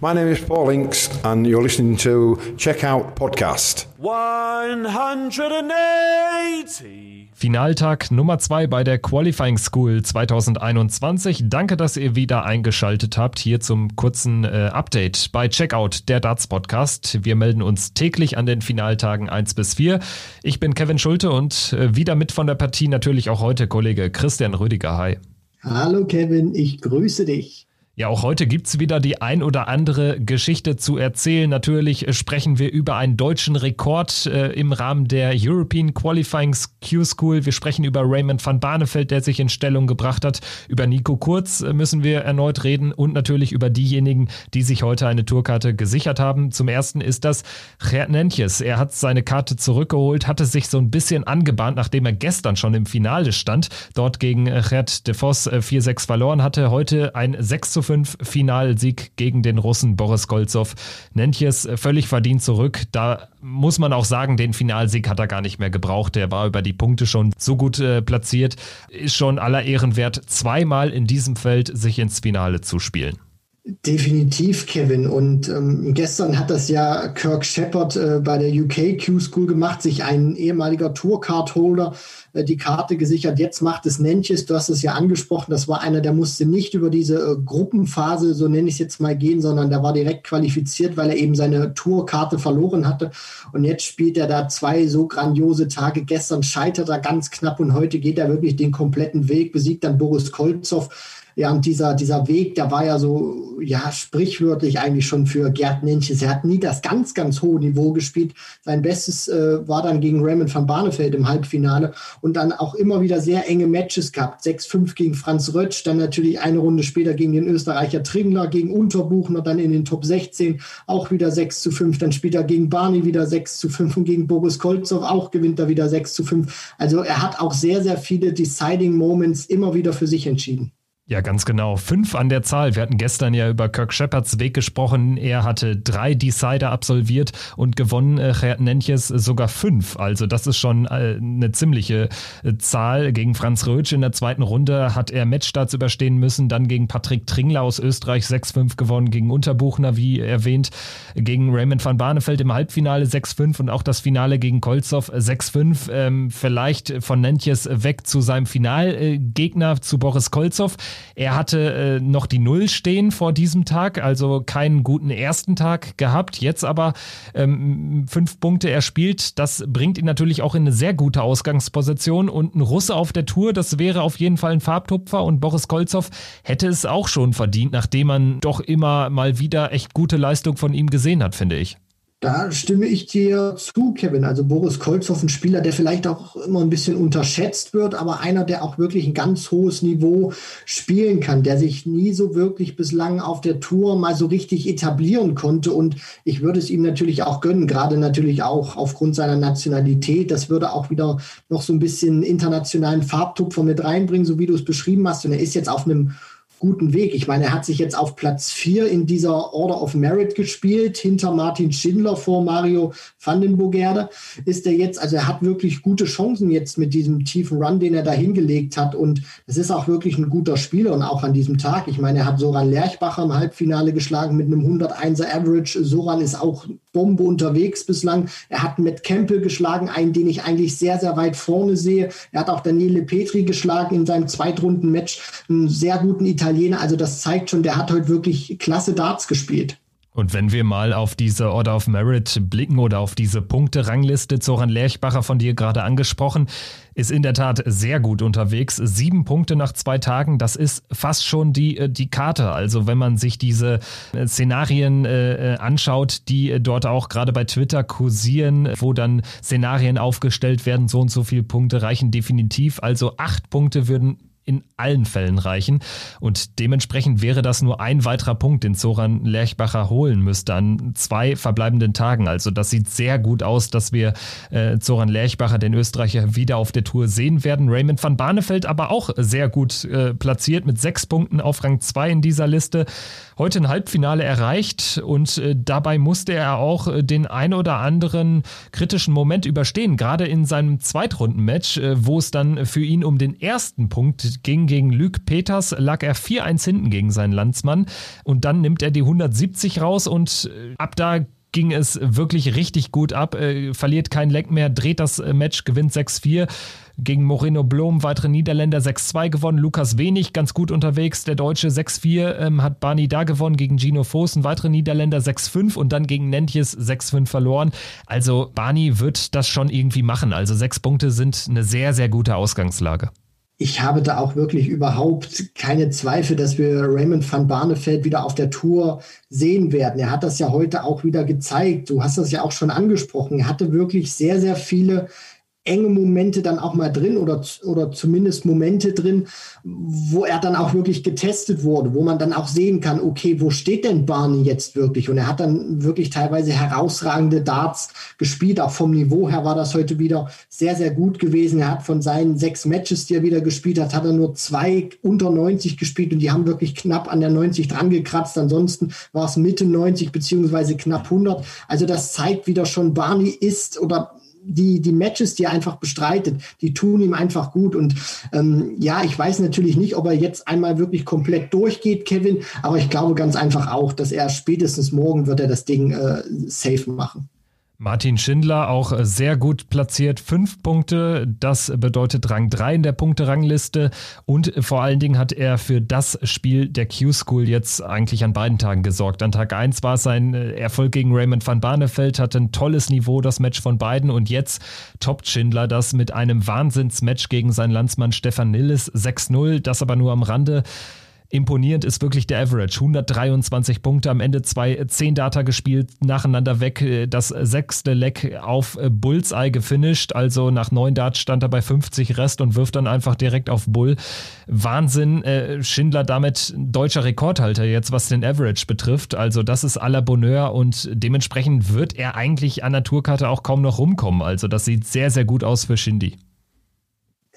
My name is Paul Inks, and you're listening to Checkout Podcast. 180. Finaltag Nummer 2 bei der Qualifying School 2021. Danke, dass ihr wieder eingeschaltet habt hier zum kurzen äh, Update bei Checkout, der Darts Podcast. Wir melden uns täglich an den Finaltagen 1 bis 4. Ich bin Kevin Schulte und äh, wieder mit von der Partie natürlich auch heute Kollege Christian Rüdiger. Hi. Hallo Kevin, ich grüße dich. Ja, auch heute gibt's wieder die ein oder andere Geschichte zu erzählen. Natürlich sprechen wir über einen deutschen Rekord äh, im Rahmen der European Qualifying Q-School. Wir sprechen über Raymond van Barneveld, der sich in Stellung gebracht hat. Über Nico Kurz äh, müssen wir erneut reden und natürlich über diejenigen, die sich heute eine Tourkarte gesichert haben. Zum ersten ist das Nentjes. Er hat seine Karte zurückgeholt, hatte sich so ein bisschen angebahnt, nachdem er gestern schon im Finale stand. Dort gegen Gerd de Vos 4-6 äh, verloren hatte. Heute ein 6 zu 5 Finalsieg gegen den Russen Boris Golzow. Nentjes völlig verdient zurück. Da muss man auch sagen, den Finalsieg hat er gar nicht mehr gebraucht. Der war über die Punkte schon so gut äh, platziert. Ist schon aller Ehren wert, zweimal in diesem Feld sich ins Finale zu spielen. Definitiv, Kevin. Und ähm, gestern hat das ja Kirk Shepard äh, bei der UK Q-School gemacht, sich ein ehemaliger Tourcard-Holder äh, die Karte gesichert. Jetzt macht es Nentjes, du hast es ja angesprochen, das war einer, der musste nicht über diese äh, Gruppenphase, so nenne ich es jetzt mal, gehen, sondern der war direkt qualifiziert, weil er eben seine Tourkarte verloren hatte. Und jetzt spielt er da zwei so grandiose Tage. Gestern scheitert er ganz knapp und heute geht er wirklich den kompletten Weg, besiegt dann Boris Kolzow ja, und dieser, dieser Weg, der war ja so, ja, sprichwörtlich eigentlich schon für Gerd Nentjes. Er hat nie das ganz, ganz hohe Niveau gespielt. Sein Bestes äh, war dann gegen Raymond van Barneveld im Halbfinale und dann auch immer wieder sehr enge Matches gehabt. 6-5 gegen Franz Rötsch, dann natürlich eine Runde später gegen den Österreicher Tringler, gegen Unterbuchner, dann in den Top 16 auch wieder 6 zu 5, dann später gegen Barney wieder 6 zu 5 und gegen Boris Kolzow auch gewinnt er wieder 6 zu 5. Also er hat auch sehr, sehr viele Deciding Moments immer wieder für sich entschieden. Ja, ganz genau. Fünf an der Zahl. Wir hatten gestern ja über Kirk Shepherds Weg gesprochen. Er hatte drei Decider absolviert und gewonnen, äh, Nentjes sogar fünf. Also das ist schon äh, eine ziemliche äh, Zahl. Gegen Franz Rötsch in der zweiten Runde hat er Matchstarts überstehen müssen. Dann gegen Patrick Tringler aus Österreich 6-5 gewonnen. Gegen Unterbuchner, wie erwähnt. Gegen Raymond van Barneveld im Halbfinale 6-5 und auch das Finale gegen Kolzow 6-5. Ähm, vielleicht von Nentjes weg zu seinem Finalgegner, zu Boris Kolzow. Er hatte äh, noch die Null stehen vor diesem Tag, also keinen guten ersten Tag gehabt. Jetzt aber ähm, fünf Punkte erspielt. Das bringt ihn natürlich auch in eine sehr gute Ausgangsposition. Und ein Russe auf der Tour, das wäre auf jeden Fall ein Farbtupfer. Und Boris Kolzow hätte es auch schon verdient, nachdem man doch immer mal wieder echt gute Leistung von ihm gesehen hat, finde ich. Da stimme ich dir zu, Kevin. Also Boris Kolzow, ein Spieler, der vielleicht auch immer ein bisschen unterschätzt wird, aber einer, der auch wirklich ein ganz hohes Niveau spielen kann, der sich nie so wirklich bislang auf der Tour mal so richtig etablieren konnte. Und ich würde es ihm natürlich auch gönnen, gerade natürlich auch aufgrund seiner Nationalität. Das würde auch wieder noch so ein bisschen internationalen Farbtupfer mit reinbringen, so wie du es beschrieben hast. Und er ist jetzt auf einem guten Weg. Ich meine, er hat sich jetzt auf Platz 4 in dieser Order of Merit gespielt, hinter Martin Schindler vor Mario van den Bogerde ist er jetzt, also er hat wirklich gute Chancen jetzt mit diesem tiefen Run, den er da hingelegt hat und es ist auch wirklich ein guter Spieler und auch an diesem Tag. Ich meine, er hat Soran Lerchbacher im Halbfinale geschlagen mit einem 101er Average. Soran ist auch Bombe unterwegs bislang. Er hat Matt Campbell geschlagen, einen, den ich eigentlich sehr, sehr weit vorne sehe. Er hat auch Daniele Petri geschlagen in seinem Zweitrunden-Match, einen sehr guten Italiener. Also das zeigt schon, der hat heute wirklich klasse Darts gespielt. Und wenn wir mal auf diese Order of Merit blicken oder auf diese Punkte-Rangliste, Zoran Lerchbacher von dir gerade angesprochen, ist in der Tat sehr gut unterwegs. Sieben Punkte nach zwei Tagen, das ist fast schon die, äh, die Karte. Also wenn man sich diese äh, Szenarien äh, anschaut, die dort auch gerade bei Twitter kursieren, wo dann Szenarien aufgestellt werden, so und so viele Punkte reichen definitiv. Also acht Punkte würden in allen Fällen reichen. Und dementsprechend wäre das nur ein weiterer Punkt, den Zoran Lerchbacher holen müsste an zwei verbleibenden Tagen. Also das sieht sehr gut aus, dass wir äh, Zoran Lerchbacher, den Österreicher, wieder auf der Tour sehen werden. Raymond van Barneveld aber auch sehr gut äh, platziert mit sechs Punkten auf Rang zwei in dieser Liste. Heute ein Halbfinale erreicht und äh, dabei musste er auch äh, den ein oder anderen kritischen Moment überstehen, gerade in seinem Zweitrundenmatch, äh, wo es dann für ihn um den ersten Punkt ging gegen Luc Peters, lag er 4-1 hinten gegen seinen Landsmann und dann nimmt er die 170 raus und äh, ab da ging es wirklich richtig gut ab, äh, verliert kein Leck mehr, dreht das äh, Match, gewinnt 6-4 gegen Moreno Blom, weitere Niederländer 6-2 gewonnen. Lukas Wenig ganz gut unterwegs. Der Deutsche 6-4 ähm, hat Barney da gewonnen gegen Gino Voss. Ein weitere Niederländer 6-5 und dann gegen Nentjes 6-5 verloren. Also Barney wird das schon irgendwie machen. Also sechs Punkte sind eine sehr, sehr gute Ausgangslage ich habe da auch wirklich überhaupt keine Zweifel, dass wir Raymond van Barneveld wieder auf der Tour sehen werden. Er hat das ja heute auch wieder gezeigt. Du hast das ja auch schon angesprochen. Er hatte wirklich sehr, sehr viele enge Momente dann auch mal drin oder, oder zumindest Momente drin, wo er dann auch wirklich getestet wurde, wo man dann auch sehen kann, okay, wo steht denn Barney jetzt wirklich? Und er hat dann wirklich teilweise herausragende Darts gespielt. Auch vom Niveau her war das heute wieder sehr, sehr gut gewesen. Er hat von seinen sechs Matches, die er wieder gespielt hat, hat er nur zwei unter 90 gespielt und die haben wirklich knapp an der 90 dran gekratzt. Ansonsten war es Mitte 90 beziehungsweise knapp 100. Also das zeigt wieder schon, Barney ist oder die, die Matches, die er einfach bestreitet, die tun ihm einfach gut. Und ähm, ja, ich weiß natürlich nicht, ob er jetzt einmal wirklich komplett durchgeht, Kevin, aber ich glaube ganz einfach auch, dass er spätestens morgen wird er das Ding äh, safe machen. Martin Schindler auch sehr gut platziert, fünf Punkte. Das bedeutet Rang 3 in der Punkterangliste. Und vor allen Dingen hat er für das Spiel der Q-School jetzt eigentlich an beiden Tagen gesorgt. An Tag 1 war es sein Erfolg gegen Raymond van Barneveld, hatte ein tolles Niveau, das Match von beiden. Und jetzt toppt Schindler das mit einem Wahnsinnsmatch gegen seinen Landsmann Stefan Nilles 6-0. Das aber nur am Rande. Imponierend ist wirklich der Average. 123 Punkte, am Ende zwei 10 Data gespielt, nacheinander weg. Das sechste Leck auf Bullseye gefinisht. Also nach 9 Darts stand er bei 50 Rest und wirft dann einfach direkt auf Bull. Wahnsinn. Äh, Schindler damit deutscher Rekordhalter jetzt, was den Average betrifft. Also das ist aller Bonheur und dementsprechend wird er eigentlich an der Tourkarte auch kaum noch rumkommen. Also das sieht sehr, sehr gut aus für Shindy.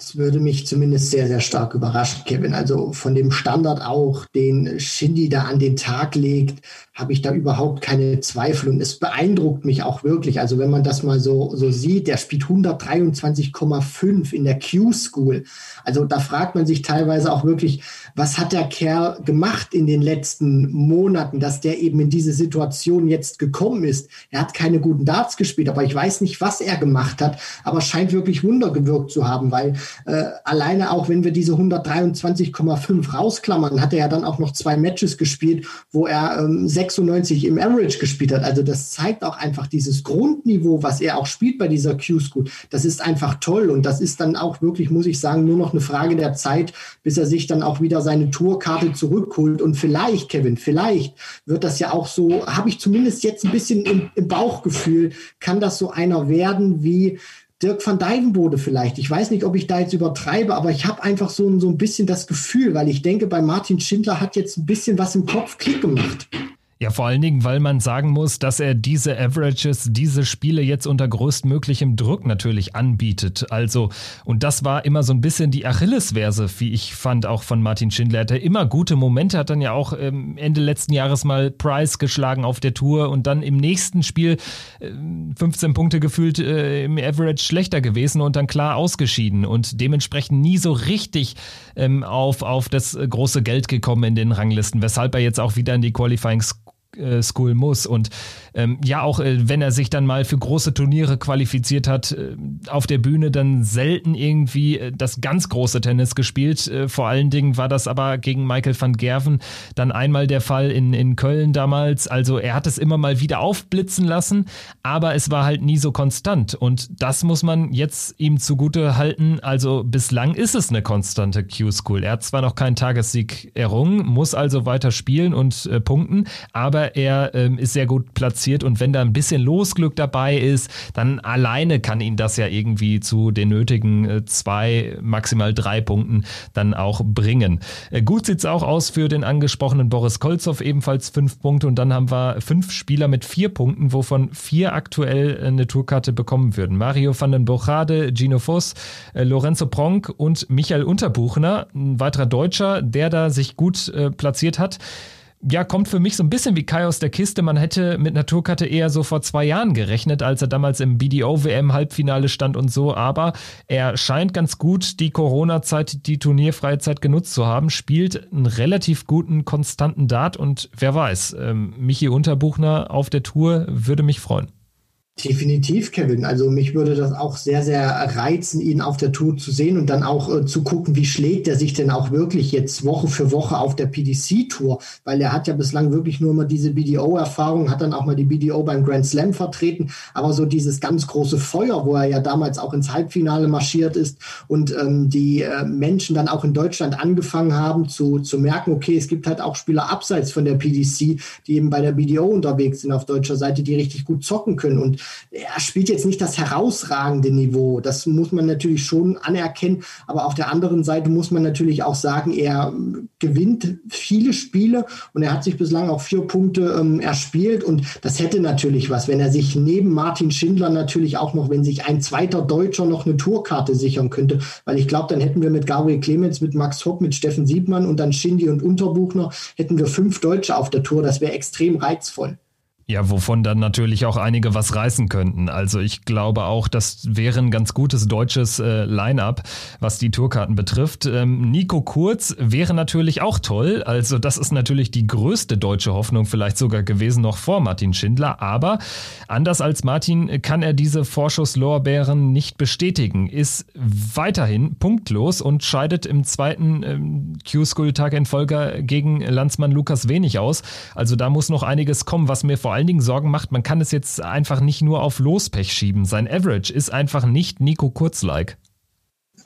Es würde mich zumindest sehr, sehr stark überraschen, Kevin. Also von dem Standard auch, den Shindy da an den Tag legt, habe ich da überhaupt keine Zweifel. Und es beeindruckt mich auch wirklich. Also wenn man das mal so, so sieht, der spielt 123,5 in der Q-School. Also da fragt man sich teilweise auch wirklich, was hat der Kerl gemacht in den letzten Monaten, dass der eben in diese Situation jetzt gekommen ist. Er hat keine guten Darts gespielt, aber ich weiß nicht, was er gemacht hat, aber scheint wirklich Wunder gewirkt zu haben, weil äh, alleine auch, wenn wir diese 123,5 rausklammern, hat er ja dann auch noch zwei Matches gespielt, wo er ähm, 96 im Average gespielt hat. Also das zeigt auch einfach dieses Grundniveau, was er auch spielt bei dieser Q-School. Das ist einfach toll und das ist dann auch wirklich, muss ich sagen, nur noch eine Frage der Zeit, bis er sich dann auch wieder seine Tourkarte zurückholt. Und vielleicht, Kevin, vielleicht wird das ja auch so, habe ich zumindest jetzt ein bisschen im, im Bauchgefühl, kann das so einer werden wie Dirk van Dijvenbode vielleicht. Ich weiß nicht, ob ich da jetzt übertreibe, aber ich habe einfach so, so ein bisschen das Gefühl, weil ich denke, bei Martin Schindler hat jetzt ein bisschen was im Kopf Klick gemacht. Ja, vor allen Dingen, weil man sagen muss, dass er diese Averages, diese Spiele jetzt unter größtmöglichem Druck natürlich anbietet. Also, und das war immer so ein bisschen die Achillesverse, wie ich fand, auch von Martin Schindler. Er hatte immer gute Momente, hat dann ja auch ähm, Ende letzten Jahres mal Price geschlagen auf der Tour und dann im nächsten Spiel äh, 15 Punkte gefühlt äh, im Average schlechter gewesen und dann klar ausgeschieden und dementsprechend nie so richtig ähm, auf, auf das große Geld gekommen in den Ranglisten, weshalb er jetzt auch wieder in die Qualifying School muss. Und ähm, ja, auch äh, wenn er sich dann mal für große Turniere qualifiziert hat, äh, auf der Bühne dann selten irgendwie äh, das ganz große Tennis gespielt. Äh, vor allen Dingen war das aber gegen Michael van Gerven dann einmal der Fall in, in Köln damals. Also er hat es immer mal wieder aufblitzen lassen, aber es war halt nie so konstant. Und das muss man jetzt ihm zugute halten. Also bislang ist es eine konstante Q-School. Er hat zwar noch keinen Tagessieg errungen, muss also weiter spielen und äh, punkten, aber er ähm, ist sehr gut platziert und wenn da ein bisschen Losglück dabei ist, dann alleine kann ihn das ja irgendwie zu den nötigen äh, zwei, maximal drei Punkten dann auch bringen. Äh, gut sieht es auch aus für den angesprochenen Boris Kolzow, ebenfalls fünf Punkte und dann haben wir fünf Spieler mit vier Punkten, wovon vier aktuell eine Tourkarte bekommen würden. Mario van den Bochade, Gino Voss, äh, Lorenzo Pronk und Michael Unterbuchner, ein weiterer Deutscher, der da sich gut äh, platziert hat. Ja, kommt für mich so ein bisschen wie Kai aus der Kiste. Man hätte mit Naturkarte eher so vor zwei Jahren gerechnet, als er damals im BDO-WM-Halbfinale stand und so. Aber er scheint ganz gut die Corona-Zeit, die Turnierfreizeit genutzt zu haben, spielt einen relativ guten, konstanten Dart und wer weiß, ähm, Michi Unterbuchner auf der Tour würde mich freuen. Definitiv, Kevin. Also mich würde das auch sehr, sehr reizen, ihn auf der Tour zu sehen und dann auch äh, zu gucken, wie schlägt er sich denn auch wirklich jetzt Woche für Woche auf der PDC-Tour, weil er hat ja bislang wirklich nur mal diese BDO-Erfahrung, hat dann auch mal die BDO beim Grand Slam vertreten, aber so dieses ganz große Feuer, wo er ja damals auch ins Halbfinale marschiert ist und ähm, die äh, Menschen dann auch in Deutschland angefangen haben zu, zu merken, okay, es gibt halt auch Spieler abseits von der PDC, die eben bei der BDO unterwegs sind auf deutscher Seite, die richtig gut zocken können. Und er spielt jetzt nicht das herausragende Niveau. Das muss man natürlich schon anerkennen. Aber auf der anderen Seite muss man natürlich auch sagen, er gewinnt viele Spiele und er hat sich bislang auch vier Punkte ähm, erspielt. Und das hätte natürlich was, wenn er sich neben Martin Schindler natürlich auch noch, wenn sich ein zweiter Deutscher noch eine Tourkarte sichern könnte. Weil ich glaube, dann hätten wir mit Gabriel Clemens, mit Max Hopp, mit Steffen Siebmann und dann Schindy und Unterbuchner, hätten wir fünf Deutsche auf der Tour. Das wäre extrem reizvoll. Ja, wovon dann natürlich auch einige was reißen könnten. Also ich glaube auch, das wäre ein ganz gutes deutsches äh, Line-up, was die Tourkarten betrifft. Ähm, Nico Kurz wäre natürlich auch toll. Also das ist natürlich die größte deutsche Hoffnung vielleicht sogar gewesen noch vor Martin Schindler. Aber anders als Martin kann er diese Vorschusslorbeeren nicht bestätigen, ist weiterhin punktlos und scheidet im zweiten ähm, Q-School-Tag in Folge gegen Landsmann Lukas Wenig aus. Also da muss noch einiges kommen, was mir vor allen Dingen Sorgen macht, man kann es jetzt einfach nicht nur auf Lospech schieben. Sein Average ist einfach nicht Nico Kurz-like.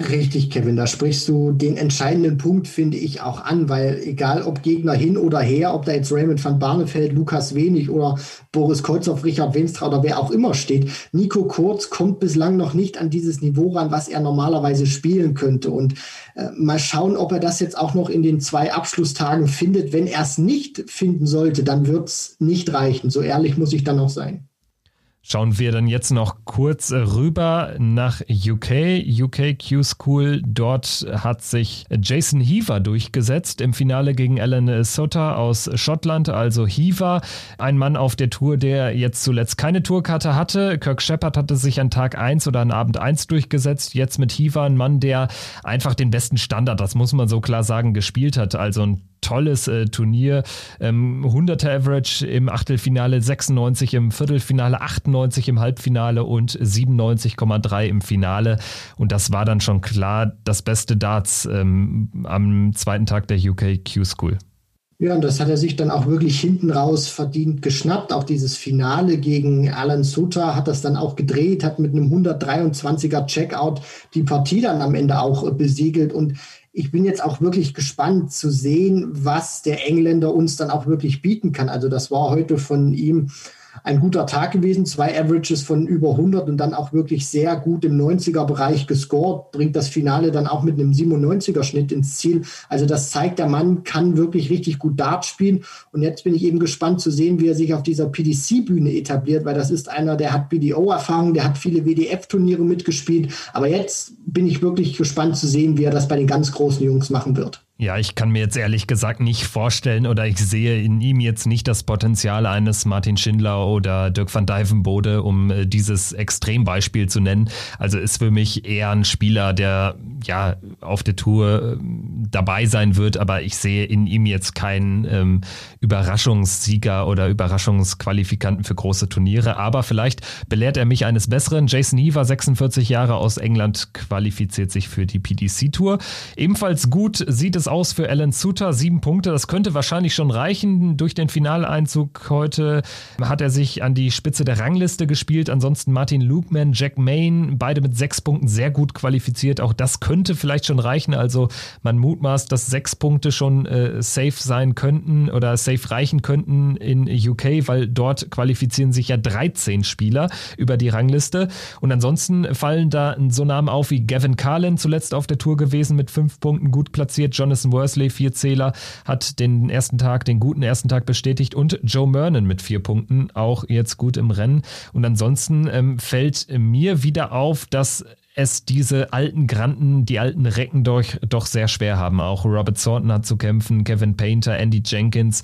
Richtig, Kevin, da sprichst du den entscheidenden Punkt, finde ich, auch an, weil egal ob Gegner hin oder her, ob da jetzt Raymond van Barneveld, Lukas Wenig oder Boris Kolzow, Richard Wenstra oder wer auch immer steht, Nico Kurz kommt bislang noch nicht an dieses Niveau ran, was er normalerweise spielen könnte. Und äh, mal schauen, ob er das jetzt auch noch in den zwei Abschlusstagen findet. Wenn er es nicht finden sollte, dann wird es nicht reichen. So ehrlich muss ich dann auch sein. Schauen wir dann jetzt noch kurz rüber nach UK, UK Q School. Dort hat sich Jason Heaver durchgesetzt im Finale gegen Alan Sutter aus Schottland. Also Heaver, ein Mann auf der Tour, der jetzt zuletzt keine Tourkarte hatte. Kirk Shepard hatte sich an Tag 1 oder an Abend 1 durchgesetzt. Jetzt mit Heaver ein Mann, der einfach den besten Standard, das muss man so klar sagen, gespielt hat. Also ein tolles äh, Turnier. Ähm, 100er Average im Achtelfinale, 96 im Viertelfinale, 98 im Halbfinale und 97,3 im Finale. Und das war dann schon klar das beste Darts ähm, am zweiten Tag der UK Q School. Ja, und das hat er sich dann auch wirklich hinten raus verdient geschnappt. Auch dieses Finale gegen Alan Suter hat das dann auch gedreht, hat mit einem 123er Checkout die Partie dann am Ende auch besiegelt. Und ich bin jetzt auch wirklich gespannt zu sehen, was der Engländer uns dann auch wirklich bieten kann. Also das war heute von ihm ein guter Tag gewesen. Zwei Averages von über 100 und dann auch wirklich sehr gut im 90er-Bereich gescored. Bringt das Finale dann auch mit einem 97er-Schnitt ins Ziel. Also das zeigt, der Mann kann wirklich richtig gut Dart spielen. Und jetzt bin ich eben gespannt zu sehen, wie er sich auf dieser PDC-Bühne etabliert, weil das ist einer, der hat BDO-Erfahrung, der hat viele WDF-Turniere mitgespielt. Aber jetzt bin ich wirklich gespannt zu sehen, wie er das bei den ganz großen Jungs machen wird. Ja, ich kann mir jetzt ehrlich gesagt nicht vorstellen oder ich sehe in ihm jetzt nicht das Potenzial eines Martin Schindler oder Dirk van Dijvenbode, um äh, dieses Extrembeispiel zu nennen. Also ist für mich eher ein Spieler, der ja auf der Tour ähm, dabei sein wird, aber ich sehe in ihm jetzt keinen ähm, Überraschungssieger oder Überraschungsqualifikanten für große Turniere. Aber vielleicht belehrt er mich eines Besseren. Jason Heaver, 46 Jahre aus England, qualifiziert sich für die PDC-Tour. Ebenfalls gut sieht es aus für Alan Suter, sieben Punkte. Das könnte wahrscheinlich schon reichen. Durch den Finaleinzug heute hat er sich an die Spitze der Rangliste gespielt. Ansonsten Martin Lukeman, Jack Main, beide mit sechs Punkten sehr gut qualifiziert. Auch das könnte vielleicht schon reichen. Also man mutmaßt, dass sechs Punkte schon äh, safe sein könnten oder safe reichen könnten in UK, weil dort qualifizieren sich ja 13 Spieler über die Rangliste. Und ansonsten fallen da so Namen auf wie Gavin Carlin, zuletzt auf der Tour gewesen mit fünf Punkten, gut platziert. Jonathan Worsley, vier Zähler, hat den ersten Tag, den guten ersten Tag bestätigt und Joe Mernon mit vier Punkten, auch jetzt gut im Rennen. Und ansonsten ähm, fällt mir wieder auf, dass es diese alten Granden, die alten Recken doch, doch sehr schwer haben. Auch Robert Thornton hat zu kämpfen, Kevin Painter, Andy Jenkins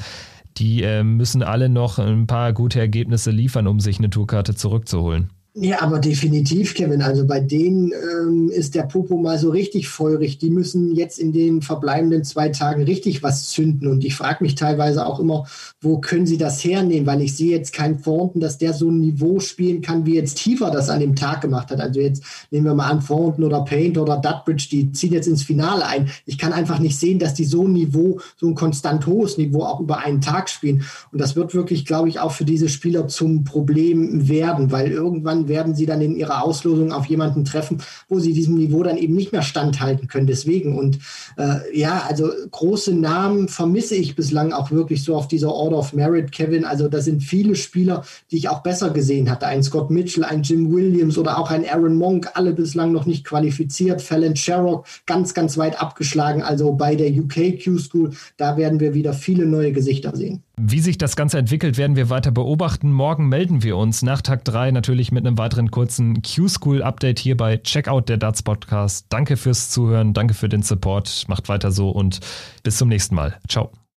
die äh, müssen alle noch ein paar gute Ergebnisse liefern, um sich eine Tourkarte zurückzuholen. Ja, aber definitiv, Kevin. Also bei denen ähm, ist der Popo mal so richtig feurig. Die müssen jetzt in den verbleibenden zwei Tagen richtig was zünden. Und ich frage mich teilweise auch immer, wo können sie das hernehmen? Weil ich sehe jetzt keinen Thornton, dass der so ein Niveau spielen kann, wie jetzt Tiefer das an dem Tag gemacht hat. Also jetzt nehmen wir mal an, Thornton oder Paint oder Dudbridge, die ziehen jetzt ins Finale ein. Ich kann einfach nicht sehen, dass die so ein Niveau, so ein konstant hohes Niveau auch über einen Tag spielen. Und das wird wirklich, glaube ich, auch für diese Spieler zum Problem werden, weil irgendwann werden sie dann in ihrer Auslosung auf jemanden treffen, wo sie diesem Niveau dann eben nicht mehr standhalten können. Deswegen und äh, ja, also große Namen vermisse ich bislang auch wirklich so auf dieser Order of Merit, Kevin. Also da sind viele Spieler, die ich auch besser gesehen hatte. Ein Scott Mitchell, ein Jim Williams oder auch ein Aaron Monk, alle bislang noch nicht qualifiziert. Fallon Sherrock ganz, ganz weit abgeschlagen. Also bei der UK Q-School, da werden wir wieder viele neue Gesichter sehen. Wie sich das Ganze entwickelt, werden wir weiter beobachten. Morgen melden wir uns nach Tag 3 natürlich mit einem weiteren kurzen Q-School-Update hier bei Checkout der Darts Podcast. Danke fürs Zuhören, danke für den Support, macht weiter so und bis zum nächsten Mal. Ciao.